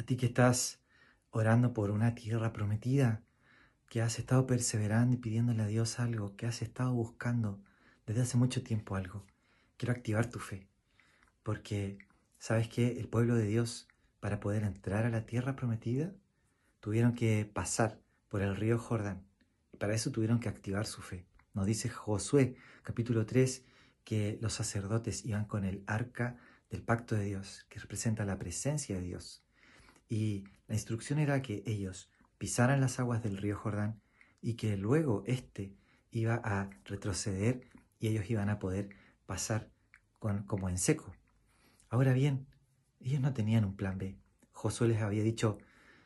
A ti que estás orando por una tierra prometida, que has estado perseverando y pidiéndole a Dios algo, que has estado buscando desde hace mucho tiempo algo. Quiero activar tu fe, porque sabes que el pueblo de Dios, para poder entrar a la tierra prometida, tuvieron que pasar por el río Jordán. Y para eso tuvieron que activar su fe. Nos dice Josué, capítulo 3, que los sacerdotes iban con el arca del pacto de Dios, que representa la presencia de Dios. Y la instrucción era que ellos pisaran las aguas del río Jordán y que luego éste iba a retroceder y ellos iban a poder pasar como en seco. Ahora bien, ellos no tenían un plan B. Josué les había dicho,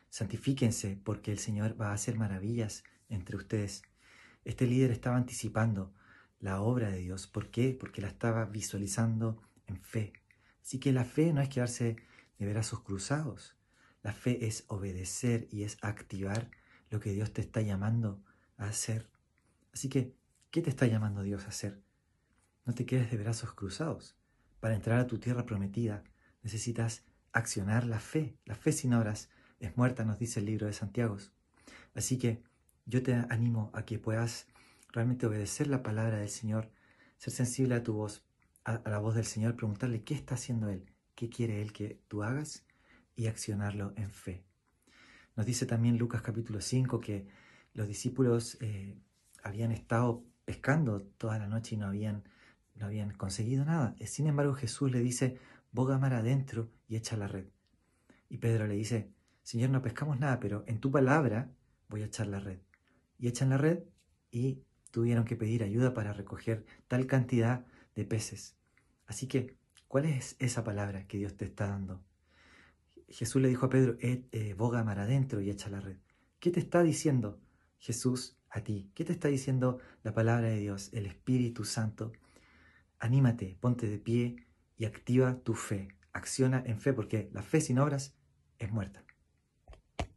santifíquense porque el Señor va a hacer maravillas entre ustedes. Este líder estaba anticipando la obra de Dios. ¿Por qué? Porque la estaba visualizando en fe. Así que la fe no es quedarse de brazos cruzados. La fe es obedecer y es activar lo que Dios te está llamando a hacer. Así que, ¿qué te está llamando Dios a hacer? No te quedes de brazos cruzados. Para entrar a tu tierra prometida necesitas accionar la fe. La fe sin obras es muerta, nos dice el libro de Santiago. Así que yo te animo a que puedas realmente obedecer la palabra del Señor, ser sensible a tu voz, a, la voz del Señor, preguntarle qué está haciendo Él, qué quiere Él que tú hagas y accionarlo en fe. Nos dice también Lucas capítulo 5 que los discípulos eh, habían estado pescando toda la noche y no habían, no habían conseguido nada. Eh, sin embargo, Jesús le dice, boga mar adentro y echa la red. Y Pedro le dice, Señor, no pescamos nada, pero en tu palabra voy a echar la red. Y echan la red y tuvieron que pedir ayuda para recoger tal cantidad de peces. Así que, ¿cuál es esa palabra que Dios te está dando? Jesús le dijo a Pedro, eh, boga mar adentro y echa la red. ¿Qué te está diciendo Jesús a ti? ¿Qué te está diciendo la palabra de Dios, el Espíritu Santo? Anímate, ponte de pie y activa tu fe. Acciona en fe porque la fe sin obras es muerta.